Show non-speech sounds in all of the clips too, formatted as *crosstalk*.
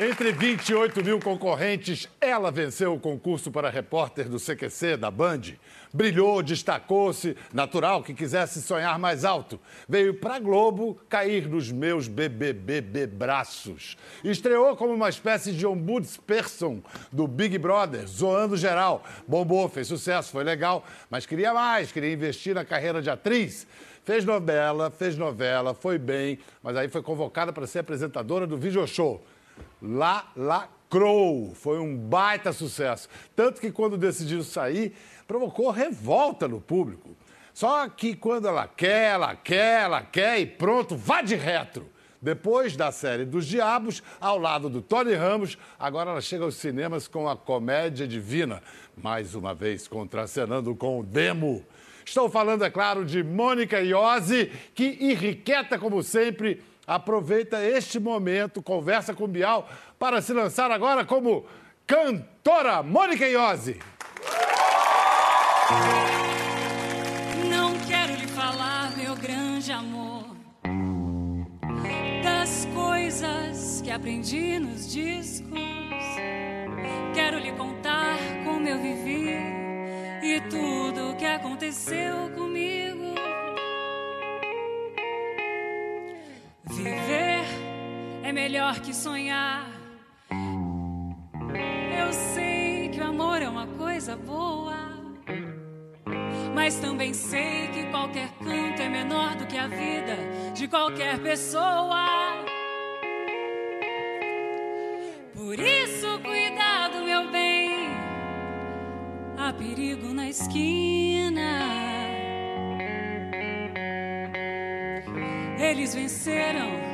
Entre 28 mil concorrentes, ela venceu o concurso para repórter do CQC da Band. Brilhou, destacou-se, natural que quisesse sonhar mais alto. Veio para Globo cair nos meus BBBB braços. Estreou como uma espécie de ombudsperson do Big Brother, zoando geral. Bombou, fez sucesso, foi legal, mas queria mais, queria investir na carreira de atriz. Fez novela, fez novela, foi bem, mas aí foi convocada para ser apresentadora do Video Show. Lá lacrou. Foi um baita sucesso. Tanto que quando decidiu sair, provocou revolta no público. Só que quando ela quer, ela quer, ela quer e pronto, vá de retro. Depois da série dos Diabos, ao lado do Tony Ramos, agora ela chega aos cinemas com a Comédia Divina, mais uma vez contracenando com o Demo. Estou falando, é claro, de Mônica Iose, que irrequieta, como sempre, aproveita este momento, conversa com Bial, para se lançar agora como cantora Mônica Iose. Não quero lhe falar, meu grande amor, das coisas que aprendi nos discos. Quero lhe contar como eu vivi e tudo o que aconteceu comigo. Melhor que sonhar. Eu sei que o amor é uma coisa boa, mas também sei que qualquer canto é menor do que a vida de qualquer pessoa. Por isso, cuidado, meu bem, há perigo na esquina. Eles venceram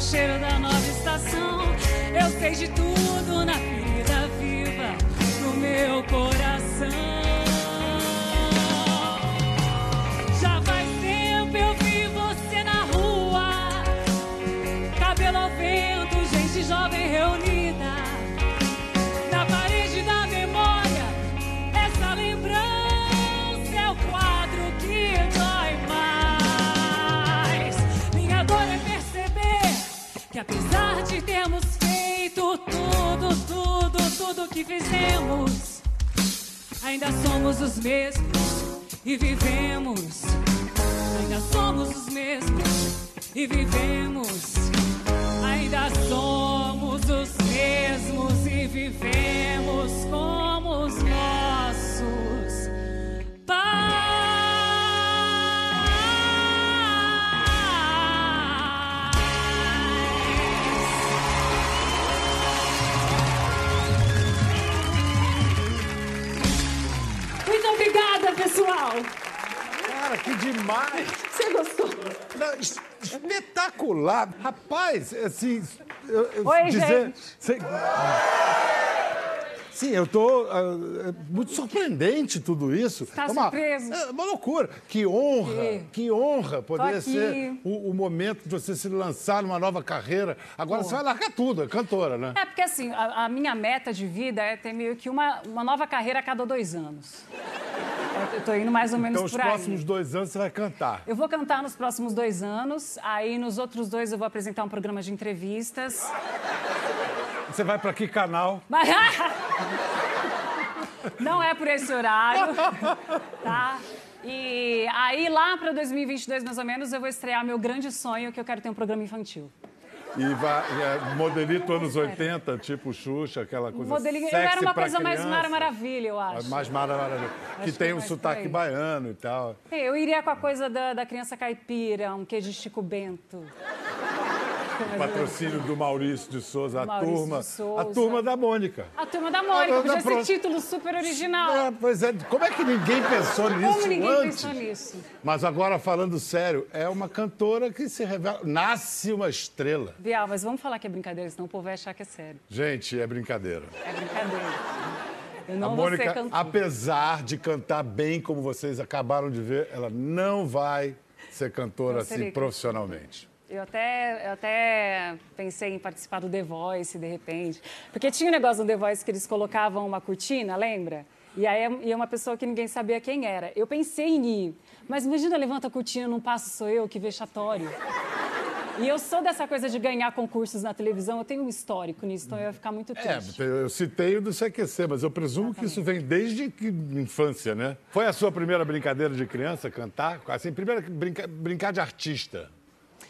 Cheiro da nova estação. Eu sei de tudo na ferida viva do meu coração. Tudo, que fizemos, ainda somos os mesmos e vivemos. Ainda somos os mesmos e vivemos. Ainda somos os mesmos e vivemos demais! *laughs* Você gostou? Não, es- espetacular! Rapaz, assim. Eu, eu Oi, dizer, gente. Cê- Sim, eu tô é muito surpreendente tudo isso. Tá é uma, surpreso? É uma loucura. Que honra, Que- que honra poder ser o, o momento de você se lançar numa nova carreira. Agora você vai largar tudo, é cantora, né? É porque assim, a, a minha meta de vida é ter meio que uma, uma nova carreira a cada dois anos. Eu, tô indo mais ou menos Então, os por aí. próximos dois anos você vai cantar. Eu vou cantar nos próximos dois anos, aí nos outros dois eu vou apresentar um programa de entrevistas. Você vai para que canal? Mas... *laughs* Não é por esse horário, *laughs* tá? E aí lá para 2022, mais ou menos, eu vou estrear meu grande sonho, que eu quero ter um programa infantil. E vai, é, modelito anos 80, tipo Xuxa, aquela coisa Modelinho, sexy era uma coisa mais criança. Mara Maravilha, eu acho. Mais Mara Maravilha. Que que tem é um mais por sotaque baiano e tal. Eu iria com a coisa da, da criança caipira, um queijo de Chico Bento. *laughs* Patrocínio do Maurício de Souza, a Maurício turma. Souza. A turma da Mônica. A turma da Mônica, Ah, podia da ser pro- título super original. É, pois é, como é que ninguém pensou nisso Como ninguém antes? pensou nisso? Mas agora, falando sério, é uma cantora que se revela. Nasce uma estrela. Bial, mas vamos falar que é brincadeira, senão o povo vai achar que é sério. Gente, é brincadeira. É brincadeira. Eu A não ser Mônica, apesar de cantar bem, como vocês acabaram de ver, ela não vai ser cantora assim profissionalmente. Eu até, eu até pensei em participar do The Voice, de repente. Porque tinha um negócio no The Voice que eles colocavam uma cortina, lembra? E aí ia uma pessoa que ninguém sabia quem era. Eu pensei em ir, mas imagina, levanta a cortina, não passo, sou eu, que vexatório. E eu sou dessa coisa de ganhar concursos na televisão, eu tenho um histórico nisso, então eu ia ficar muito É, triste. eu citei o do CQC, mas eu presumo que isso vem desde que infância, né? Foi a sua primeira brincadeira de criança, cantar? Assim, primeira brinca- brincar de artista.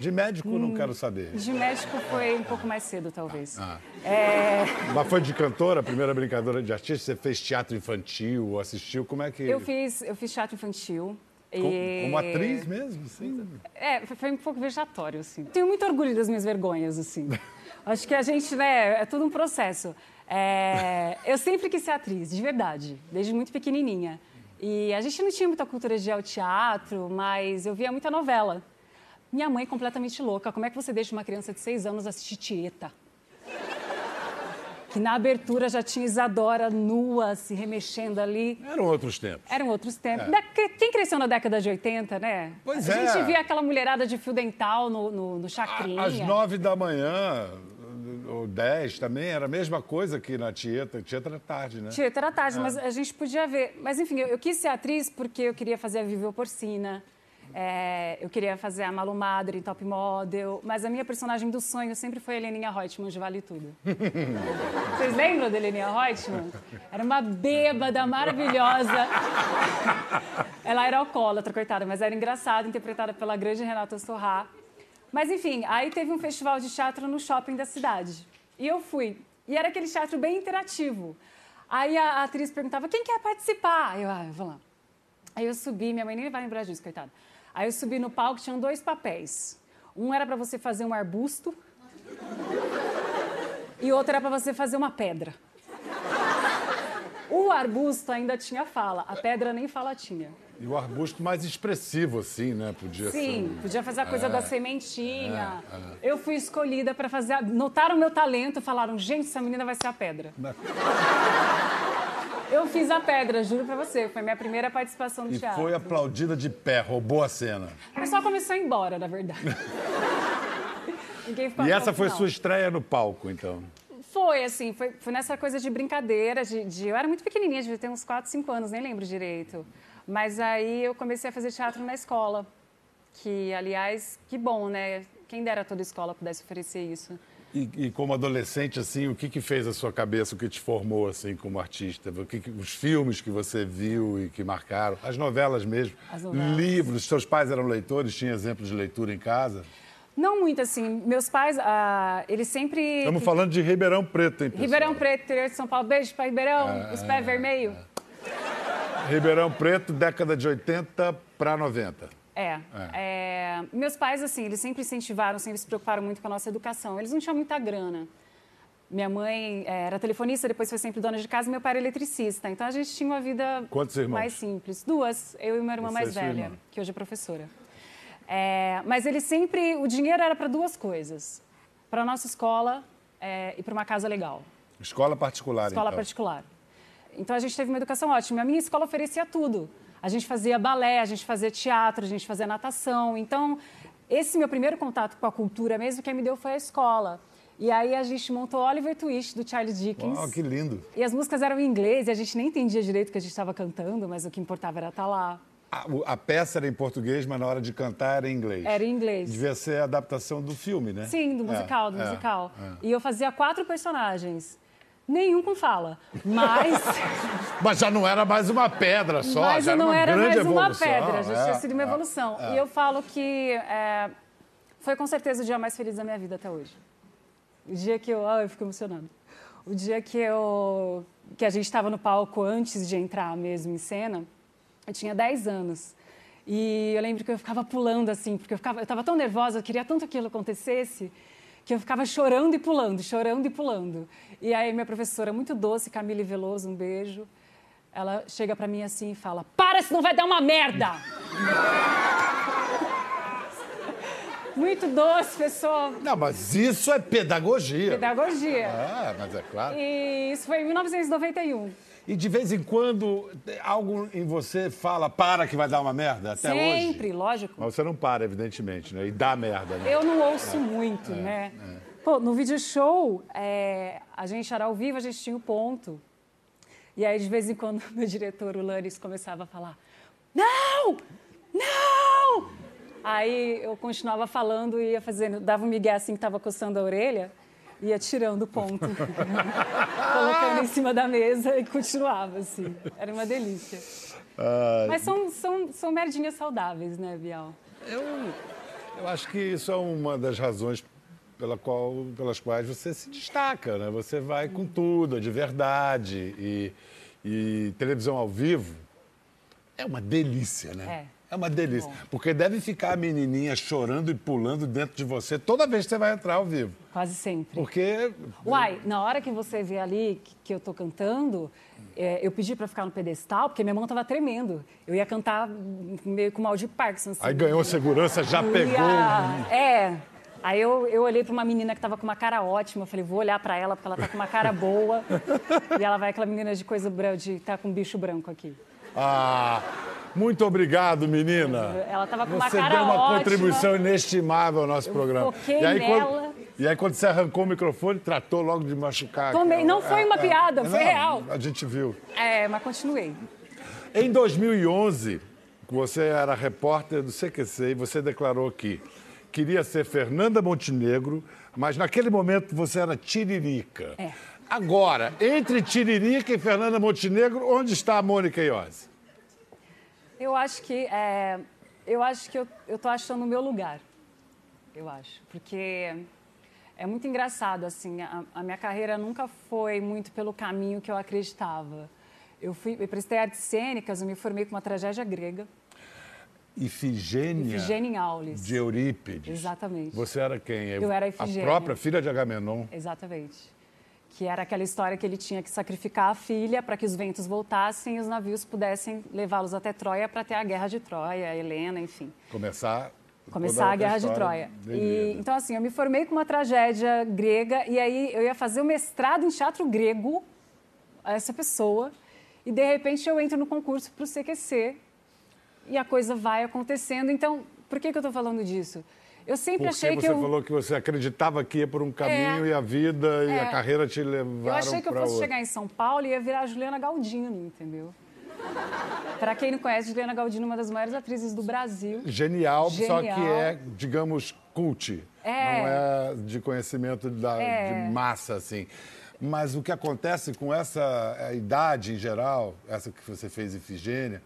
De médico, Hum. não quero saber. De médico foi um pouco mais cedo, talvez. Ah. É, Mas foi de cantora, primeira brincadeira de artista? Você fez teatro infantil, assistiu? Como é que... eu, fiz, eu fiz teatro infantil. Como, e- como atriz mesmo, sim? É, foi- foi um pouco vexatório, assim. Tenho muito orgulho das minhas vergonhas, assim. *laughs* Acho que a gente, né, é tudo um processo. É, eu sempre quis ser atriz, de verdade, desde muito pequenininha. E a gente não tinha muita cultura de ir ao teatro, mas eu via muita novela. Minha mãe completamente louca. Como é que você deixa uma criança de seis anos assistir Tieta? Que na abertura já tinha Isadora nua, se remexendo ali. Eram outros tempos. Eram outros tempos. Da- Quem cresceu na década de 80, né? Pois a é. gente via aquela mulherada de fio dental no, no, no chacrinha. Às nove da manhã, ou dez também, era a mesma coisa que na Tieta. Tieta era tarde, né? Tieto era tarde, mas a gente podia ver. Mas enfim, eu, eu quis ser atriz porque eu queria fazer a Vivian Porcina. É, eu queria fazer a Malu Madre em Top Model, mas a minha personagem do sonho sempre foi a Heleninha Reutemann de Vale Tudo. *laughs* Vocês lembram da Heleninha Reutemann? Era uma bêbada maravilhosa. Ela era alcoólatra, coitada, mas era engraçada, interpretada pela grande Renata Sorrá. Mas enfim, aí teve um festival de teatro no shopping da cidade. E eu fui. E era aquele teatro bem interativo. Aí a, atriz perguntava, quem quer participar? Eu, ah, eu vou lá. Aí eu subi, minha mãe nem vai lembrar disso, coitada. Aí eu subi no palco, tinham dois papéis. Um era para você fazer um arbusto e outro era para você fazer uma pedra. O arbusto ainda tinha fala, a pedra nem fala tinha. E o arbusto mais expressivo, assim, né? Podia Sim, ser. podia fazer a coisa da sementinha. Eu fui escolhida para fazer. a- Notaram meu talento, falaram: gente, essa menina vai ser a pedra. Eu fiz a pedra, juro pra você. Foi minha primeira participação no E teatro. foi aplaudida de pé, roubou a cena. O pessoal começou a ir embora, na verdade. *laughs* Ninguém ficou E essa foi final. sua estreia no palco, então. Foi, assim, foi, foi nessa coisa de brincadeira. De, de- eu era muito pequenininha, devia ter uns 4, 5 anos, nem lembro direito. Mas aí eu comecei a fazer teatro na escola. Que, aliás, que bom, né? Quem dera toda escola pudesse oferecer isso. E, e como adolescente, assim, o que, que fez a sua cabeça, o que te formou, assim, como artista? O que, que- os filmes que você viu e que marcaram? As novelas mesmo? As novelas. Livros? Seus pais eram leitores? Tinha exemplos de leitura em casa? Não muito, assim. Meus pais, ah, eles sempre... Estamos falando de Ribeirão Preto, hein, pessoal? Ribeirão Preto, interior de São Paulo. Beijo para Ribeirão, os pés vermelhos. Ribeirão Preto, década de 80 para 90. É, é, Meus pais, assim, eles sempre incentivaram, sempre se preocuparam muito com a nossa educação. Eles não tinham muita grana. Minha mãe eh, era telefonista, depois foi sempre dona de casa, e meu pai era eletricista. Então a gente tinha uma vida mais simples. Duas, eu e uma irmã Você mais sua velha, irmã. que hoje é professora. É, mas ele sempre, o dinheiro era para duas coisas: para a nossa escola eh, e para uma casa legal. Escola particular, Escola então. particular. Então a gente teve uma educação ótima. A minha escola oferecia tudo. A gente fazia balé, a gente fazia teatro, a gente fazia natação. Então, esse meu primeiro contato com a cultura mesmo, quem me deu foi a escola. E aí a gente montou Oliver Twist, do Charles Dickens. Uau, que lindo. E as músicas eram em inglês e a gente nem entendia direito o que a gente estava cantando, mas o que importava era estar lá. A, a peça era em português, mas na hora de cantar era em inglês. Era em inglês. Devia ser a adaptação do filme, né? Sim, do É, musical, do é, musical. é. E eu fazia quatro personagens. Nenhum com fala, mas... *laughs* Mas já não era mais uma pedra só, Mas já não uma era mais uma evolução. pedra, já é, tinha sido uma é, evolução. é. E eu falo que é, foi com certeza o dia mais feliz da minha vida até hoje. O dia que eu. Ah, eu fico emocionada. O dia que eu. que a gente estava no palco antes de entrar mesmo em cena, eu tinha 10 anos. E eu lembro que eu ficava pulando assim, porque eu ficava, eu estava tão nervosa, eu queria tanto que aquilo acontecesse. Que eu ficava chorando e pulando, chorando e pulando. E aí minha professora, muito doce, Camille Veloso, um beijo, ela chega para mim assim e fala: Para, senão vai dar uma merda! Muito doce, pessoa. Não, mas isso é pedagogia. Pedagogia. Ah, mas é claro. E isso foi em 1991. E de vez em quando algo em você fala, para que vai dar uma merda, até hoje? Sempre, lógico. Mas você não para, evidentemente, né? E dá merda, né? Eu não ouço muito, né? Pô, no vídeo show, é, a gente era ao vivo, a gente tinha o ponto. E aí, de vez em quando, *laughs* meu diretor, o Lanes, começava a falar: Não! Não! Aí eu continuava falando e ia fazendo, dava um migué assim que estava coçando a orelha, ia tirando o ponto, *laughs* colocando em cima da mesa e continuava assim. Era uma delícia. Ah, Mas são, são, são merdinhas saudáveis, né, Bial? eu, eu acho que isso é uma das razões pela qual, pelas quais você se destaca, né? Você vai com tudo, de verdade. E, e televisão ao vivo é uma delícia, né? É. É uma delícia. Bom. Porque deve ficar a menininha chorando e pulando dentro de você toda vez que você vai entrar ao vivo. Quase sempre. Porque Uai, na hora que você vê ali que, que eu tô cantando, é, eu pedi para ficar no pedestal, porque minha mão tava tremendo. Eu ia cantar meio com mal de Parkinson. Assim. aí ganhou segurança, já Eu pegou. ia- É. Aí eu, eu olhei para uma menina que tava com uma cara ótima. Eu falei, vou olhar para ela, porque ela tá com uma cara boa. *laughs* e ela vai, aquela menina de coisa branca, de tá com bicho branco aqui. Ah, muito obrigado, menina. Ela tava com uma Você cara deu uma ótima. contribuição inestimável ao nosso programa. foquei e aí, nela. Quando, e aí, quando você arrancou o microfone, tratou logo de machucar. Tomei. Não foi uma piada, foi Não, real. A gente viu. É, mas continuei. Em 2011, você era repórter do CQC e você declarou que queria ser Fernanda Montenegro, mas naquele momento você era Tiririca. É. Agora, entre Tiririca e Fernanda Montenegro, onde está a Mônica Iose? Eu acho que é, eu acho que eu, eu tô achando o meu lugar. Eu acho, porque é muito engraçado assim. A, a minha carreira nunca foi muito pelo caminho que eu acreditava. Eu fui, eu prestei artes cênicas, eu me formei com uma tragédia grega, Ifigênia, Ifigênia em Aulis. de Eurípides. Exatamente. Você era quem? Eu era A Ifigênia. própria filha de Agamenon. Exatamente. Que era aquela história que ele tinha que sacrificar a filha para que os ventos voltassem e os navios pudessem levá-los até Troia para ter a guerra de Troia, Helena, enfim. Começar. começar a Guerra de Troia. E, então, assim, eu me formei com uma tragédia grega e aí eu ia fazer o mestrado em teatro grego, essa pessoa, e de repente eu entro no concurso para o CQC e a coisa vai acontecendo. Então, por que, que eu estou falando disso? Eu sempre Porque achei você que eu... falou que você acreditava que ia por um caminho É. e a vida e É. a carreira te levaram Eu achei que eu fosse chegar em São Paulo e ia virar a Juliana Galdino, entendeu? Para quem não conhece, Juliana Galdino é uma das maiores atrizes do Brasil. Genial, só que Genial. é, digamos, cult. É. Não é de conhecimento da, É. de massa, assim. Mas o que acontece com essa a idade em geral, essa que você fez Ifigênia,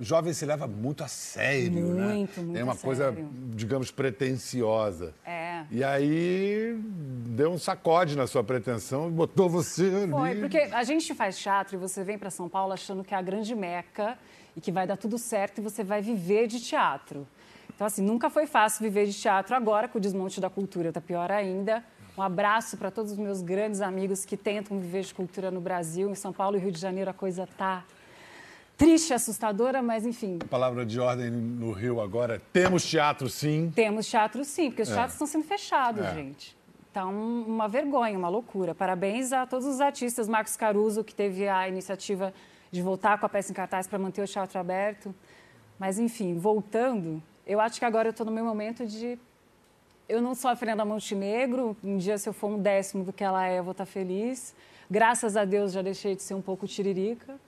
jovem se leva muito a sério, né? Muito, muito Tem uma coisa, digamos, pretensiosa. É. E aí deu um sacode na sua pretensão e botou você ali. Foi, porque a gente faz teatro e você vem para São Paulo achando que é a grande meca e que vai dar tudo certo e você vai viver de teatro. Então, assim, nunca foi fácil viver de teatro. Agora, com o desmonte da cultura, tá pior ainda. Um abraço para todos os meus grandes amigos que tentam viver de cultura no Brasil. Em São Paulo e Rio de Janeiro a coisa tá triste, assustadora, mas enfim, Palavra de ordem no Rio agora. Temos teatro, sim. temos teatro sim, porque os teatros estão sendo fechados, É. gente. Então, uma vergonha, uma loucura. Parabéns a todos os artistas. Marcos Caruso, que teve a iniciativa de voltar com a peça em cartaz para manter o teatro aberto. Mas, enfim, voltando, eu acho que agora eu estou no meu momento de. Eu não sou a Fernanda Montenegro. Um dia, se eu for um décimo do que ela é, eu vou estar feliz. Graças a Deus, já deixei de ser um pouco tiririca.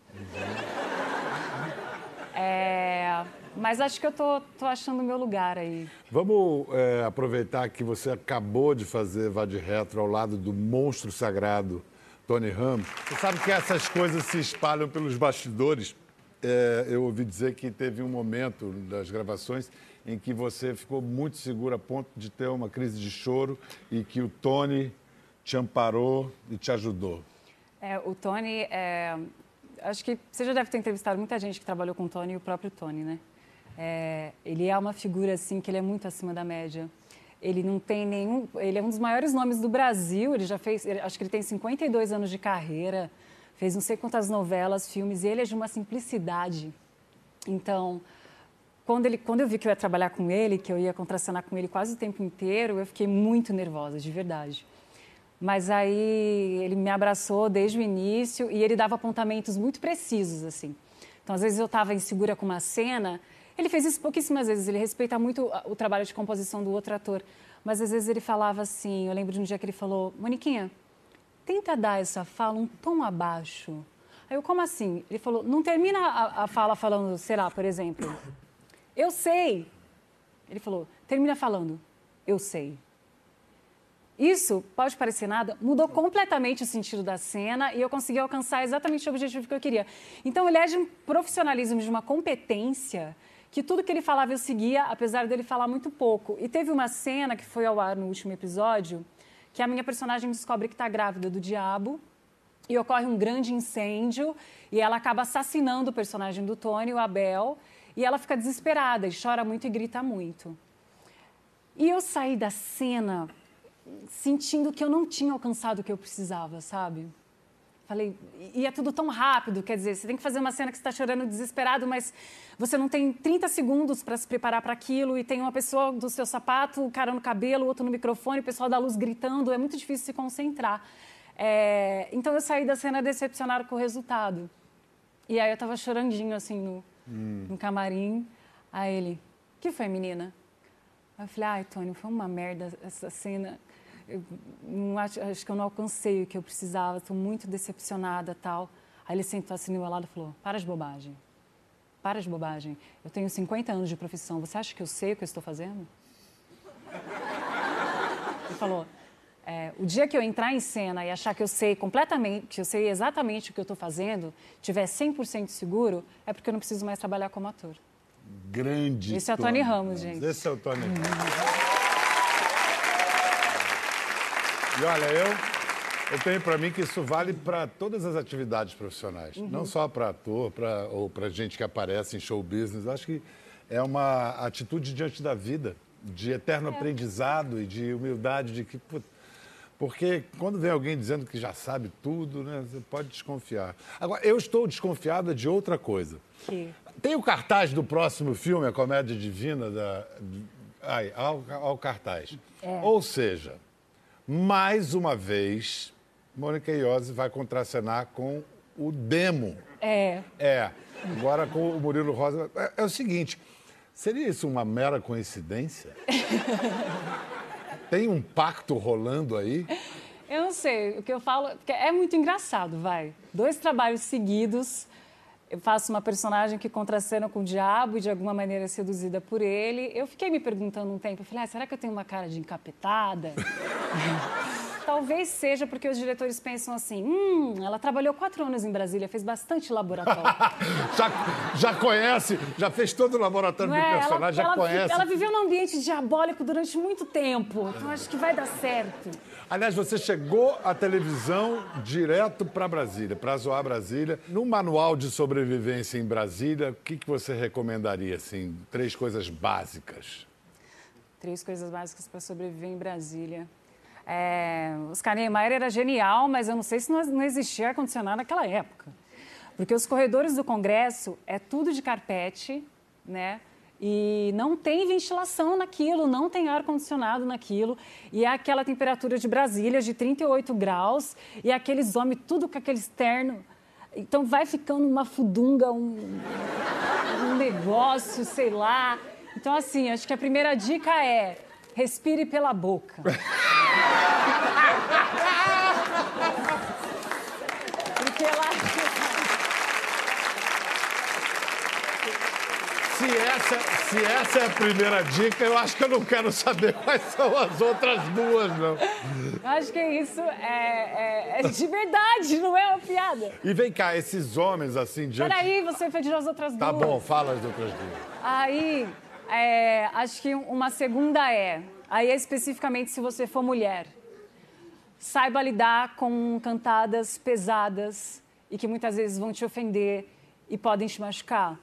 É, mas acho que eu tô, tô achando o meu lugar aí. Vamos é, aproveitar que você acabou de fazer Vá de Retro ao lado do monstro sagrado Tony Ramos. Você sabe que essas coisas se espalham pelos bastidores. É, eu ouvi dizer que teve um momento das gravações em que você ficou muito seguro a ponto de ter uma crise de choro e que o Tony te amparou e te ajudou. É, o Tony, é, acho que você já deve ter entrevistado muita gente que trabalhou com o Tony e o próprio Tony, né? É, ele é uma figura assim que ele é muito acima da média. Ele não tem nenhum. Ele é um dos maiores nomes do Brasil. Ele já fez. ele- acho que ele tem 52 anos de carreira. Fez não sei quantas novelas, filmes. E ele é de uma simplicidade. Então, quando, ele, quando eu vi que eu ia trabalhar com ele, que eu ia contracenar com ele quase o tempo inteiro, eu fiquei muito nervosa, de verdade. Mas aí ele me abraçou desde o início e ele dava apontamentos muito precisos, assim. Então, às vezes eu estava insegura com uma cena. Ele fez isso pouquíssimas vezes, ele respeita muito o trabalho de composição do outro ator. Mas às vezes ele falava assim, eu lembro de um dia que ele falou, Moniquinha, tenta dar essa fala um tom abaixo. Aí eu, como assim? Ele falou, não termina a, a fala falando, sei lá, por exemplo, eu sei. Ele falou, termina falando, eu sei. Isso, pode parecer nada, mudou completamente o sentido da cena e eu consegui alcançar exatamente o objetivo que eu queria. Então, ele é de um profissionalismo, de uma competência, que tudo que ele falava eu seguia, apesar dele falar muito pouco. E teve uma cena que foi ao ar no último episódio, que a minha personagem descobre que está grávida do diabo e ocorre um grande incêndio e ela acaba assassinando o personagem do Tony, o Abel, e ela fica desesperada e chora muito e grita muito. E eu saí da cena sentindo que eu não tinha alcançado o que eu precisava, sabe? Falei, e é tudo tão rápido, quer dizer, você tem que fazer uma cena que você está chorando desesperado, mas você não tem 30 segundos para se preparar para aquilo e tem uma pessoa do seu sapato, o cara no cabelo, outro no microfone, o pessoal da luz gritando, é muito difícil se concentrar. É, então eu saí da cena decepcionada com o resultado. E aí eu tava chorandinho assim no, no camarim. Aí ele, que foi, menina? Aí eu falei, ai, Tony, foi uma merda essa cena. Eu acho, acho que eu não alcancei o que eu precisava, estou muito decepcionada tal. Aí ele sentou assim do meu lado e falou, para de bobagem. Para de bobagem. Eu tenho 50 anos de profissão, você acha que eu sei o que eu estou fazendo? Ele falou, é, o dia que eu entrar em cena e achar que eu sei completamente, que eu sei exatamente o que eu estou fazendo, tiver 100% seguro, é porque eu não preciso mais trabalhar como ator. Grande. Esse é o Tony Ramos, gente. Esse é o Tony Ramos. E olha, eu, eu tenho para mim que isso vale para todas as atividades profissionais. Uhum. Não só para ator pra, ou para gente que aparece em show business. Acho que é uma atitude diante da vida, de eterno É. aprendizado e de humildade, de que... pô, Porque quando vem alguém dizendo que já sabe tudo, né, você pode desconfiar. Agora, eu estou desconfiada de outra coisa. Que... Tem o cartaz do próximo filme, A Comédia Divina, da... Ai, ao, ao cartaz. É. Ou seja, mais uma vez, Mônica Iose vai contracenar com o Demo. É, É, agora com o Murilo Rosa. É, é o seguinte, seria isso uma mera coincidência? *laughs* Tem um pacto rolando aí? Eu não sei, o que eu falo, é muito engraçado, vai. Dois trabalhos seguidos, eu faço uma personagem que contracena com o diabo e de alguma maneira é seduzida por ele. Eu fiquei me perguntando um tempo, eu falei, ah, será que eu tenho uma cara de encapetada? *laughs* Talvez seja porque os diretores pensam assim, hum, ela trabalhou quatro anos em Brasília, fez bastante laboratório. *laughs* Já, já conhece, já fez todo o laboratório Não do é? Ela, personagem, já ela, conhece. ela viveu num ambiente diabólico durante muito tempo, então acho que vai dar certo. Aliás, você chegou à televisão direto para Brasília, para zoar Brasília. No manual de sobrevivência em Brasília, o que, que você recomendaria, assim, três coisas básicas? Três coisas básicas para sobreviver em Brasília. É, Oscar Niemeyer era genial, mas eu não sei se não, não existia ar-condicionado naquela época. Porque os corredores do Congresso é tudo de carpete, né? E não tem ventilação naquilo, não tem ar-condicionado naquilo. E é aquela temperatura de Brasília de 38 graus, e aqueles homens tudo com aquele externo. Então vai ficando uma fudunga, um, um negócio, sei lá. Então, assim, acho que a primeira dica é respire pela boca. *laughs* Porque lá. Se essa, se essa é a primeira dica, eu acho que eu não quero saber quais são as outras duas, não. Eu acho que isso é, é- é de verdade, não é uma piada. E vem cá, esses homens, assim, diante... Peraí, você pediu as outras Tá duas. bom, fala as outras duas. Aí, é, acho que uma segunda é, aí é especificamente se você for mulher, saiba lidar com cantadas pesadas e que muitas vezes vão te ofender e podem te machucar.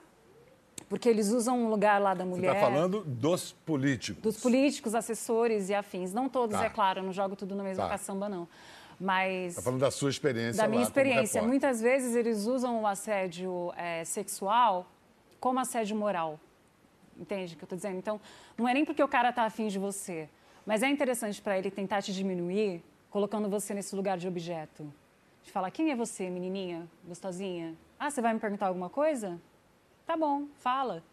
Porque eles usam um lugar lá da Você mulher. está falando dos políticos. Dos políticos, assessores e afins. Não todos, Tá. é claro, eu não jogo tudo na mesma Tá. caçamba, não. Mas. Está falando da sua experiência da minha experiência. Muitas vezes eles usam o assédio eh, sexual como assédio moral. Entende o que eu estou dizendo? Então, não é nem porque o cara está afim de você, mas é interessante para ele tentar te diminuir, colocando você nesse lugar de objeto. De falar, quem é você, menininha, gostosinha? Ah, você vai me perguntar alguma coisa? Tá bom, fala.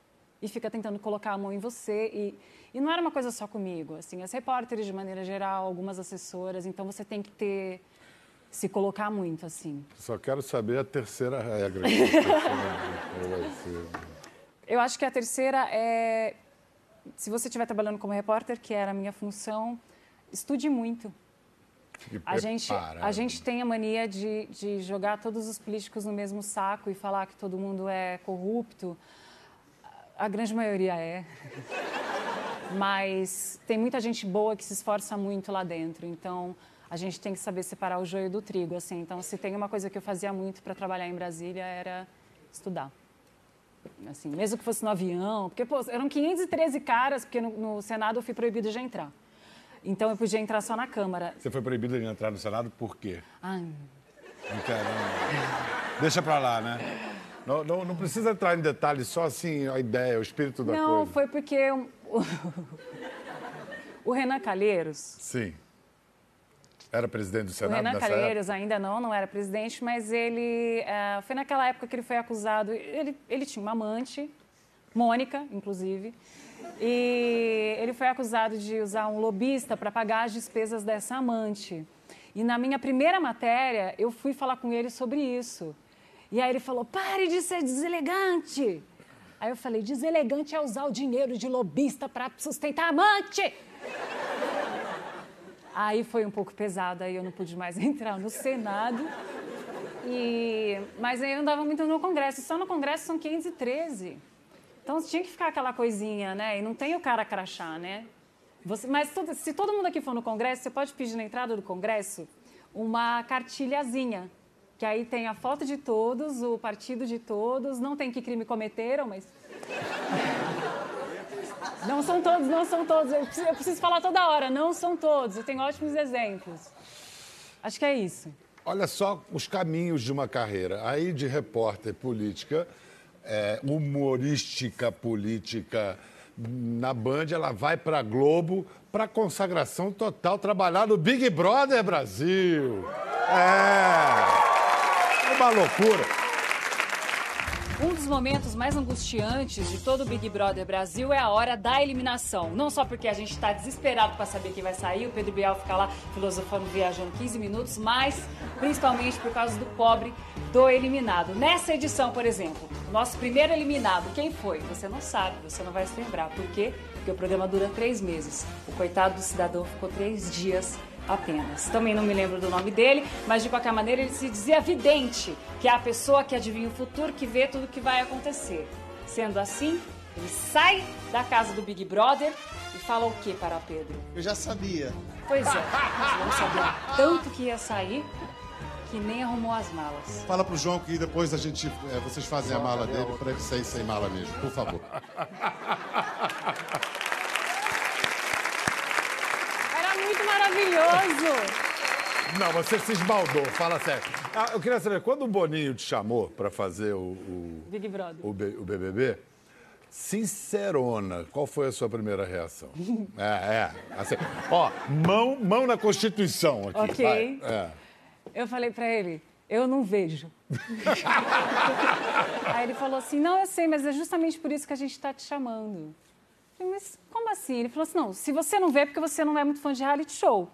E fica tentando colocar a mão em você. E, e não era uma coisa só comigo. Assim, as repórteres, de maneira geral, algumas assessoras. Então, você tem que ter... Se colocar muito, assim. Só quero saber a terceira regra. que você. Vai ser- Eu acho que a terceira é, se você estiver trabalhando como repórter, que era a minha função, estude muito. A gente, a gente tem a mania de, de jogar todos os políticos no mesmo saco e falar que todo mundo é corrupto. A grande maioria é. *laughs* Mas tem muita gente boa que se esforça muito lá dentro. Então, a gente tem que saber separar o joio do trigo. Assim. Então, se tem uma coisa que eu fazia muito para trabalhar em Brasília, era estudar. Assim, mesmo que fosse no avião, porque pô, eram 513 caras, porque no, no Senado eu fui proibido de entrar. Então eu podia entrar só na Câmara. Você foi proibido de entrar no Senado por quê? Ai, Não quero. não. Deixa pra lá, né? Não, não, não precisa entrar em detalhes, só assim a ideia, o espírito da não, coisa. foi porque *laughs* o Renan Calheiros, Sim. Era presidente do o Senado Renan nessa Calheiros ainda não, não era presidente, mas ele eh, foi naquela época que ele foi acusado. Ele, ele tinha uma amante, Mônica, inclusive, e ele foi acusado de usar um lobista para pagar as despesas dessa amante. E na minha primeira matéria, eu fui falar com ele sobre isso. E aí ele falou: pare de ser deselegante. Aí eu falei: deselegante é usar o dinheiro de lobista para sustentar a amante. Aí foi um pouco pesado, aí eu não pude mais *laughs* entrar no Senado. E... Mas aí eu andava muito no Congresso. Só no Congresso são 513. Então tinha que ficar aquela coisinha, né? E não tem o cara crachá, né? Você... Mas se todo mundo aqui for no Congresso, você pode pedir na entrada do Congresso uma cartilhazinha. Que aí tem a foto de todos, o partido de todos, não tem que crime cometeram, mas não são todos, não são todos. Eu preciso, eu preciso falar toda hora, não são todos. Eu tenho ótimos exemplos. Acho que é isso. Olha só os caminhos de uma carreira. Aí de repórter política, é, humorística política na Band, ela vai para Globo para consagração total, trabalhar no Big Brother Brasil. É. Uma loucura. Um dos momentos mais angustiantes de todo o Big Brother Brasil é a hora da eliminação. Não só porque a gente está desesperado para saber quem vai sair, o Pedro Bial fica lá filosofando, viajando 15 minutos, mas principalmente por causa do pobre do eliminado. Nessa edição, por exemplo, o nosso primeiro eliminado, quem foi? Você não sabe, você não vai se lembrar. Por quê? Porque o programa dura três meses. O coitado do cidadão ficou três dias apenas. Também não me lembro do nome dele, mas de qualquer maneira ele se dizia vidente, que é a pessoa que adivinha o futuro, que vê tudo o que vai acontecer. Sendo assim, ele sai da casa do Big Brother e fala o que para Pedro? Eu já sabia. Pois é, mas não sabia tanto que ia sair que nem arrumou as malas. Fala pro João que depois a gente, é, vocês fazem a mala dele para ele sair sem mala mesmo, por favor. *laughs* Era muito maravilhoso! Não, você se esbaldou, fala sério. Ah, eu queria saber, quando o Boninho te chamou para fazer o, o, Big Brother. o, B- o BBB, sincerona, qual foi a sua primeira reação? *laughs* É, é. Assim, ó, mão, mão na Constituição aqui. Ok. vai. É. Eu falei pra ele, eu não vejo. *laughs* Aí ele falou assim, não, eu sei, mas é justamente por isso que a gente tá te chamando. Mas como assim? Ele falou assim, não, se você não vê é porque você não é muito fã de reality show.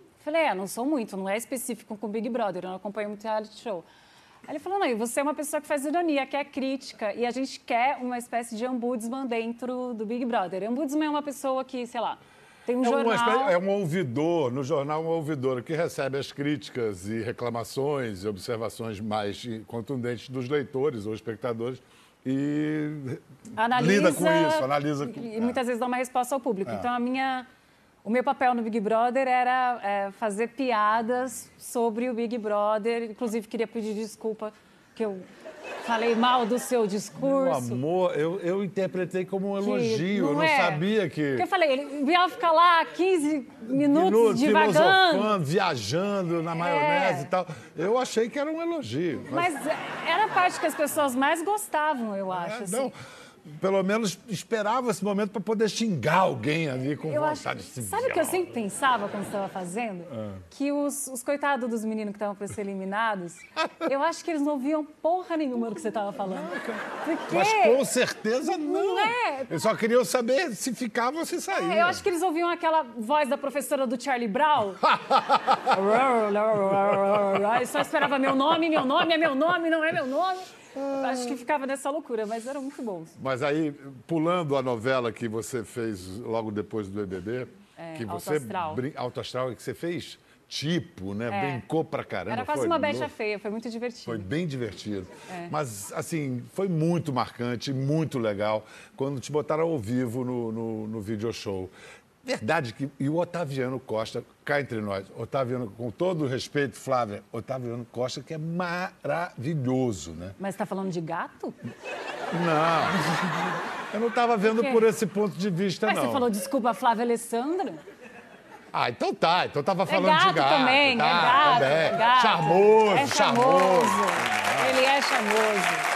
Eu falei, é, não sou muito, não é específico com o Big Brother, eu não acompanho muito reality show. Aí ele falou, não, e você é uma pessoa que faz ironia, quer crítica, e a gente quer uma espécie de ombudsman dentro do Big Brother. Ombudsman é uma pessoa que, sei lá, tem um É, jornal... espécie- é um ouvidor, no jornal, um ouvidor que recebe as críticas e reclamações e observações mais contundentes dos leitores ou espectadores e analisa, lida com isso, analisa com... E muitas vezes dá uma resposta ao público. Então, a minha, o meu papel no Big Brother era é, fazer piadas sobre o Big Brother. Inclusive, queria pedir desculpa que eu Falei mal do seu Meu discurso. amor, eu, eu interpretei como um elogio. eu não é. sabia que. Porque eu falei, ele ia ficar lá 15 minutos, divagando. filosofando, viajando na maionese É. e tal. Eu achei que era um elogio. Mas era a parte que as pessoas mais gostavam, eu acho. É, assim. não, pelo menos esperava esse momento para poder xingar alguém ali com Eu vontade acho, de se sabe o que eu sempre pensava quando estava fazendo? Ah. Que os, os coitados dos meninos que estavam para ser eliminados, *laughs* eu acho que eles não ouviam porra nenhuma do que você estava falando. Porque Mas com certeza não. Não é. Eles só queriam saber se ficava ou se saía. eu acho que eles ouviam aquela voz da professora do Charlie Brown. *laughs* Aí só esperava meu nome, meu nome é meu nome, não é meu nome. Acho que ficava nessa loucura, mas eram muito bons. Mas aí, pulando a novela que você fez logo depois do BBB, É, que Alto você Astral. brin... Alto Astral, que você fez tipo, né? É. Brincou pra caramba. Era quase foi uma becha feia, foi muito divertido. Foi bem divertido. É. Mas, assim, foi muito marcante, muito legal quando te botaram ao vivo no, no, no video show. Verdade que. E o Otaviano Costa, cá entre nós, Otaviano, com todo o respeito, Flávia, Otaviano Costa, que é maravilhoso, né? Mas tá falando de gato? Não. Eu não estava vendo por esse ponto de vista, Mas não. você falou desculpa, Flávia Alessandra? Ah, então tá. Então tava É falando gato de gato. também, tá, é gato, também. é gato. Charmoso, é charmoso. Ele é charmoso.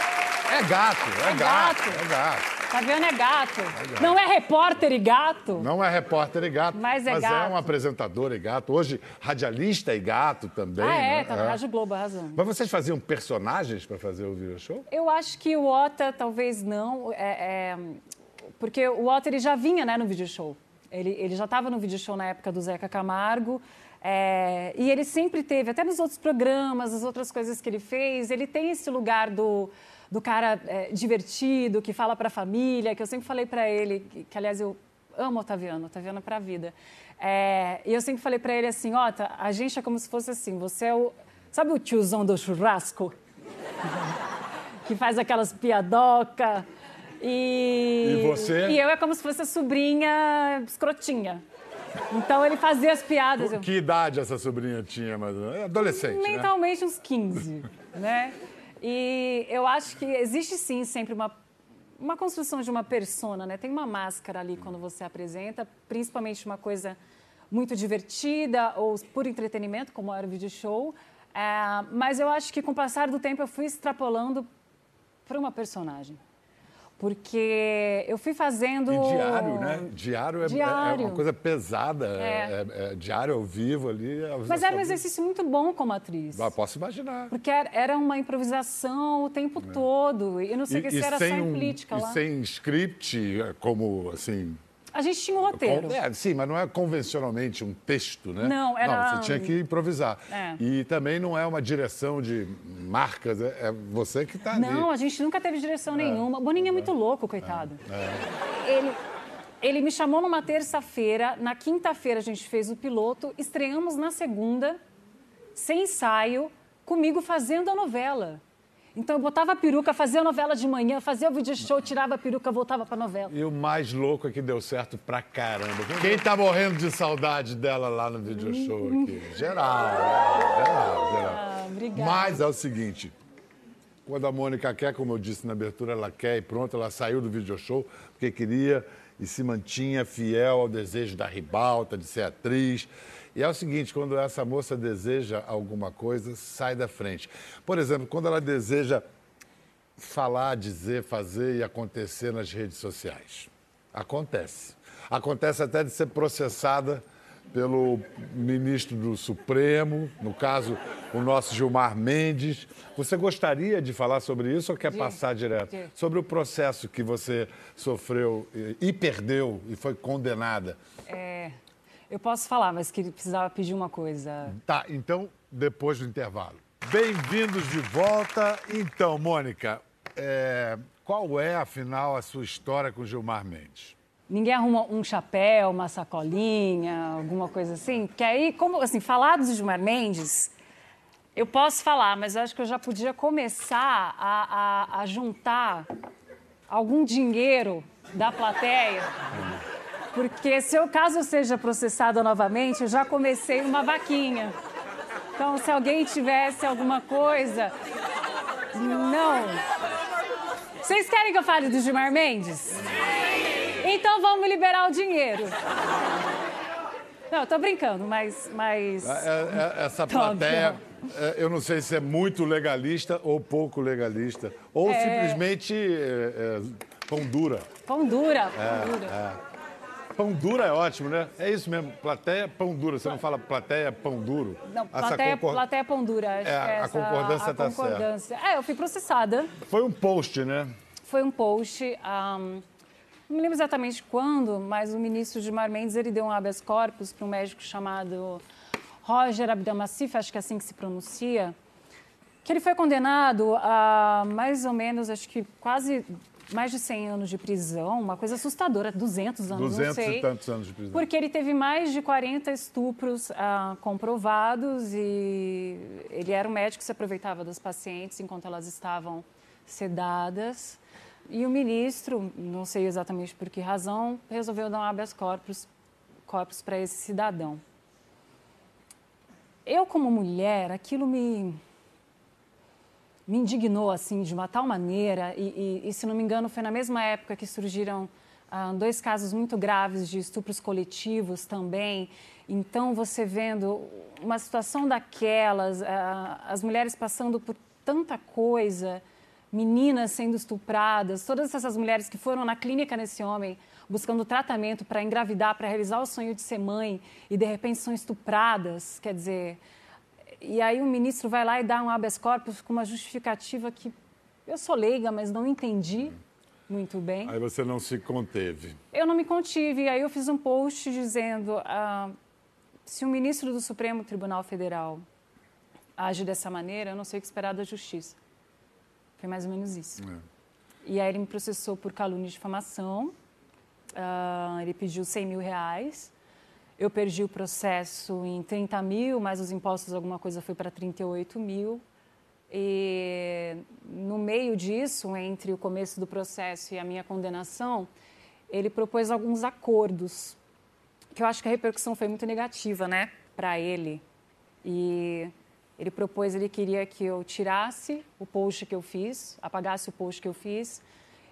É gato, é, É gato, gato. é gato. Taviano é gato. Não é repórter e gato? Não é repórter e gato, Mas é é gato. um apresentador e gato. Hoje, radialista e gato também. ah, é, né? tá na Rádio Globo, arrasando. Mas vocês faziam personagens para fazer o video show? Eu acho que o Ota talvez não, é, é, porque o Ota ele já vinha né, no vídeo show. Ele, ele já estava no vídeo show na época do Zeca Camargo. é, e ele sempre teve, até nos outros programas, as outras coisas que ele fez, ele tem esse lugar do, do cara é, divertido, que fala para a família, que eu sempre falei para ele, que, que, aliás eu amo o Otaviano, Otaviano é para a vida. É, e eu sempre falei para ele assim, Ota, a gente é como se fosse assim, você é o... Sabe o tiozão do churrasco? *laughs* que faz aquelas piadoca. E, E você? E eu é como se fosse a sobrinha escrotinha. Então ele fazia as piadas. Que idade essa sobrinha tinha, mas é adolescente, né? mentalmente uns 15, né? E eu acho que existe sim sempre uma, uma construção de uma persona, né? Tem uma máscara ali quando você apresenta, principalmente uma coisa muito divertida ou por entretenimento, como era o vídeo show. É, mas eu acho que com o passar do tempo eu fui extrapolando para uma personagem. Porque eu fui fazendo. E diário, né? Diário é, é Diário. uma coisa pesada. É. É, é diário ao vivo ali. é- Mas era um exercício muito bom como atriz. Ah, posso imaginar. Porque era- uma improvisação o tempo todo. E eu não sei que se era só sem em um- política e lá. sem script, é, como assim. A gente tinha um roteiro. É, sim, mas não é convencionalmente um texto, né? Não, era- Não, você tinha que improvisar. É. E também não é uma direção de marcas, é, é você que está ali. Não, a gente nunca teve direção nenhuma. O Boninho é muito louco, coitado. Ele, ele me chamou numa terça-feira, na quinta-feira a gente fez o piloto, estreamos na segunda, sem ensaio, comigo fazendo a novela. Então eu botava a peruca, fazia a novela de manhã, fazia o vídeo show, tirava a peruca, voltava pra novela. E o mais louco é que deu certo pra caramba. Quem tá morrendo de saudade dela lá no video show aqui? Geral, geral, geral. Ah, obrigada. Mas é o seguinte, quando a Mônica quer, como eu disse na abertura, ela quer e pronto, ela saiu do video show porque queria e se mantinha fiel ao desejo da ribalta de ser atriz. E é o seguinte, quando essa moça deseja alguma coisa, sai da frente. Por exemplo, quando ela deseja falar, dizer, fazer e acontecer nas redes sociais. Acontece. Acontece até de ser processada pelo ministro do Supremo, no caso, o nosso Gilmar Mendes. Você gostaria de falar sobre isso ou quer De- passar direto? de- Sobre o processo que você sofreu e, e perdeu e foi condenada. É, eu posso falar, mas que precisava pedir uma coisa. Tá, então, depois do intervalo. Bem-vindos de volta. Então, Mônica, é, qual é, afinal, a sua história com Gilmar Mendes? Ninguém arruma um chapéu, uma sacolinha, alguma coisa assim? Porque aí, como assim, falar do Gilmar Mendes, eu posso falar, mas eu acho que eu já podia começar a, a- a juntar algum dinheiro da plateia. Porque se eu, caso seja processada novamente, eu já comecei uma vaquinha. Então, se alguém tivesse alguma coisa, Não. Vocês querem que eu fale do Gilmar Mendes? Então vamos liberar o dinheiro. Não, eu tô brincando, mas. mas... É- é- essa Tá plateia, é, eu não sei se é muito legalista ou pouco legalista. Ou É. simplesmente é, é, pão dura. Pão dura, pão dura. Pão dura é ótimo, né? É isso mesmo. Plateia, pão dura. Você não fala plateia, pão duro. Não, Essa plateia, concor- plateia pão dura. Acho É, que a essa- concordância a tá certa. É, eu fui processada. Foi um post, né? Foi um post. ahm, não me lembro exatamente quando, mas o ministro Gilmar Mendes ele deu um habeas corpus para um médico chamado Roger Abdelmassif, acho que é assim que se pronuncia, que ele foi condenado a mais ou menos, acho que quase mais de 100 anos de prisão, uma coisa assustadora, 200 anos, não 200 sei. e tantos anos de prisão. Porque ele teve mais de 40 estupros ah, comprovados e ele era um médico que se aproveitava das pacientes enquanto elas estavam sedadas. E o ministro, não sei exatamente por que razão, resolveu dar um habeas corpus, corpus para esse cidadão. Eu, como mulher, aquilo me, me indignou assim de uma tal maneira e, e- e, se não me engano foi na mesma época que surgiram ah, dois casos muito graves de estupros coletivos também. Então você vendo uma situação daquelas ah, as mulheres passando por tanta coisa meninas sendo estupradas todas essas mulheres que foram na clínica nesse homem buscando tratamento para engravidar para realizar o sonho de ser mãe e de repente são estupradas quer dizer e aí o ministro vai lá e dá um habeas corpus com uma justificativa que eu sou leiga, mas não entendi muito bem. Aí você não se conteve. Eu não me contive. E aí eu fiz um post dizendo ah, se o ministro do Supremo Tribunal Federal age dessa maneira, eu não sei o que esperar da justiça. Foi mais ou menos isso. E aí ele me processou por calúnia e difamação. Ah, ele pediu 100 mil reais. Eu perdi o processo em 30 mil, mais os impostos, alguma coisa foi para 38 mil. E no meio disso, entre o começo do processo e a minha condenação, ele propôs alguns acordos, que eu acho que a repercussão foi muito negativa, né, para ele. E ele propôs, ele queria que eu tirasse o post que eu fiz, apagasse o post que eu fiz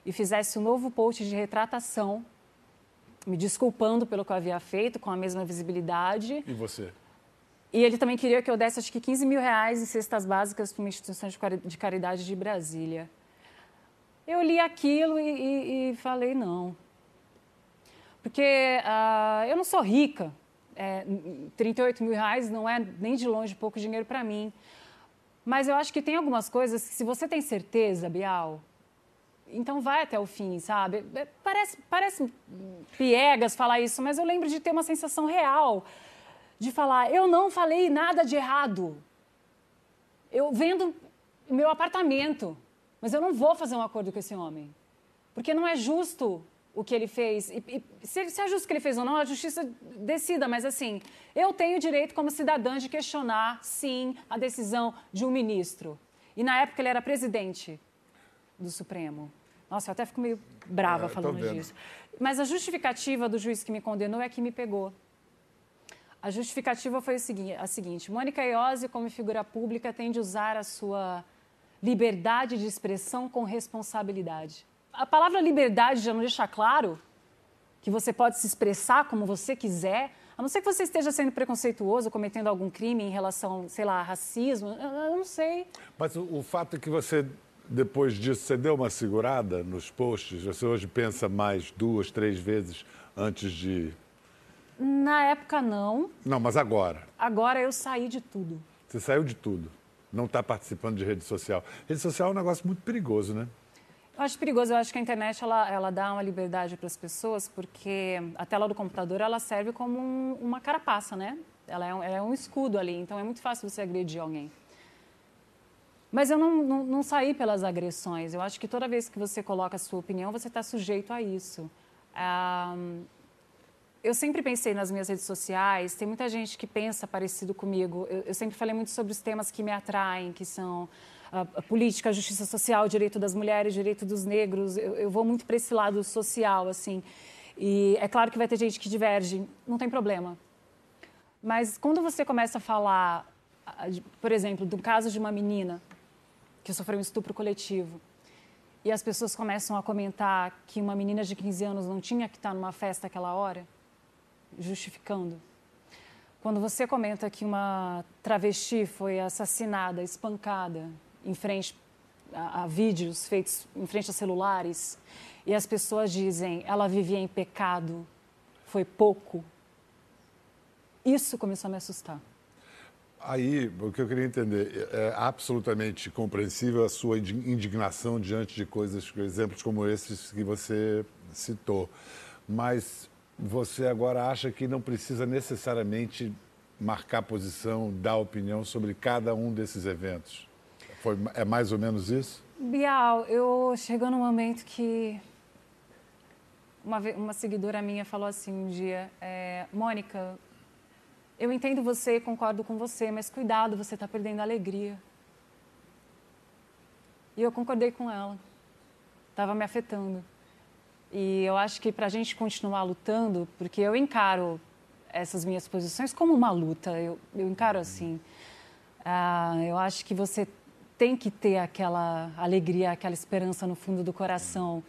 e fizesse um novo post de retratação, me desculpando pelo que eu havia feito, com a mesma visibilidade. E você? E ele também queria que eu desse, acho que 15 mil reais em cestas básicas para uma instituição de cari- de caridade de Brasília. Eu li aquilo e, e- e falei, não. Porque ah, eu não sou rica. É, 38 mil reais não é nem de longe pouco dinheiro para mim. Mas eu acho que tem algumas coisas que, se você tem certeza, Bial, então vai até o fim, sabe? É, Parece, parece piegas falar isso, mas eu lembro de ter uma sensação real de falar: eu não falei nada de errado. Eu vendo meu apartamento, mas eu não vou fazer um acordo com esse homem. Porque não é justo o que ele fez. E, e se, se é justo o que ele fez ou não, a justiça decida, mas assim, eu tenho o direito como cidadã de questionar, sim, a decisão de um ministro. E na época ele era presidente do Supremo. Nossa, eu até fico meio brava É, falando disso. Mas a justificativa do juiz que me condenou é que me pegou. A justificativa foi a seguinte: Mônica Iose, como figura pública, tem de usar a sua liberdade de expressão com responsabilidade. A palavra liberdade já não deixa claro que você pode se expressar como você quiser, a não ser que você esteja sendo preconceituoso, cometendo algum crime em relação, sei lá, a racismo, eu, eu não sei. Mas o, o fato é que você, depois disso, você deu uma segurada nos posts? Você hoje pensa mais duas, três vezes antes de. Na época, não. Não, mas agora. Agora eu saí de tudo. Você saiu de tudo. Não está participando de rede social. Rede social é um negócio muito perigoso, né? Eu acho perigoso, eu acho que a internet ela, ela dá uma liberdade para as pessoas, porque a tela do computador ela serve como um- uma carapaça, né? Ela é, um, ela é um escudo ali, então é muito fácil você agredir alguém. Mas eu não, não, não saí pelas agressões. Eu acho que toda vez que você coloca a sua opinião, você está sujeito a isso. Ah, eu sempre pensei nas minhas redes sociais, tem muita gente que pensa parecido comigo. Eu, eu sempre falei muito sobre os temas que me atraem, que são a, a política, a justiça social, direito das mulheres, direito dos negros. Eu, eu vou muito para esse lado social, assim. E é claro que vai ter gente que diverge, não tem problema. Mas quando você começa a falar, ah, por exemplo, do caso de uma menina que sofreu um estupro coletivo. E as pessoas começam a comentar que uma menina de 15 anos não tinha que estar numa festa aquela hora, justificando. Quando você comenta que uma travesti foi assassinada, espancada, em frente a, a vídeos feitos em frente a celulares, e as pessoas dizem ela vivia em pecado, foi pouco, isso começou a me assustar. Aí, o que eu queria entender, é absolutamente compreensível a sua indignação diante de coisas, exemplos como esses que você citou. Mas você agora acha que não precisa necessariamente marcar posição, dar opinião sobre cada um desses eventos? Foi, é mais ou menos isso? Bial, eu chegou num momento que uma, uma seguidora minha falou assim um dia, é, Mônica, eu entendo você, concordo com você, mas cuidado, você está perdendo a alegria. E eu concordei com ela. Estava me afetando. E eu acho que para a gente continuar lutando, porque eu encaro essas minhas posições como uma luta, eu, eu encaro assim. Ah, eu acho que você tem que ter aquela alegria, aquela esperança no fundo do coração.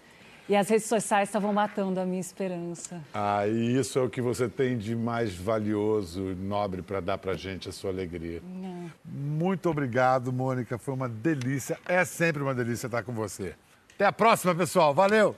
E as redes sociais estavam matando a minha esperança. Ah, e isso é o que você tem de mais valioso, nobre para dar para gente, a sua alegria. É. Muito obrigado, Mônica. Foi uma delícia. É sempre uma delícia estar com você. Até a próxima, pessoal. Valeu!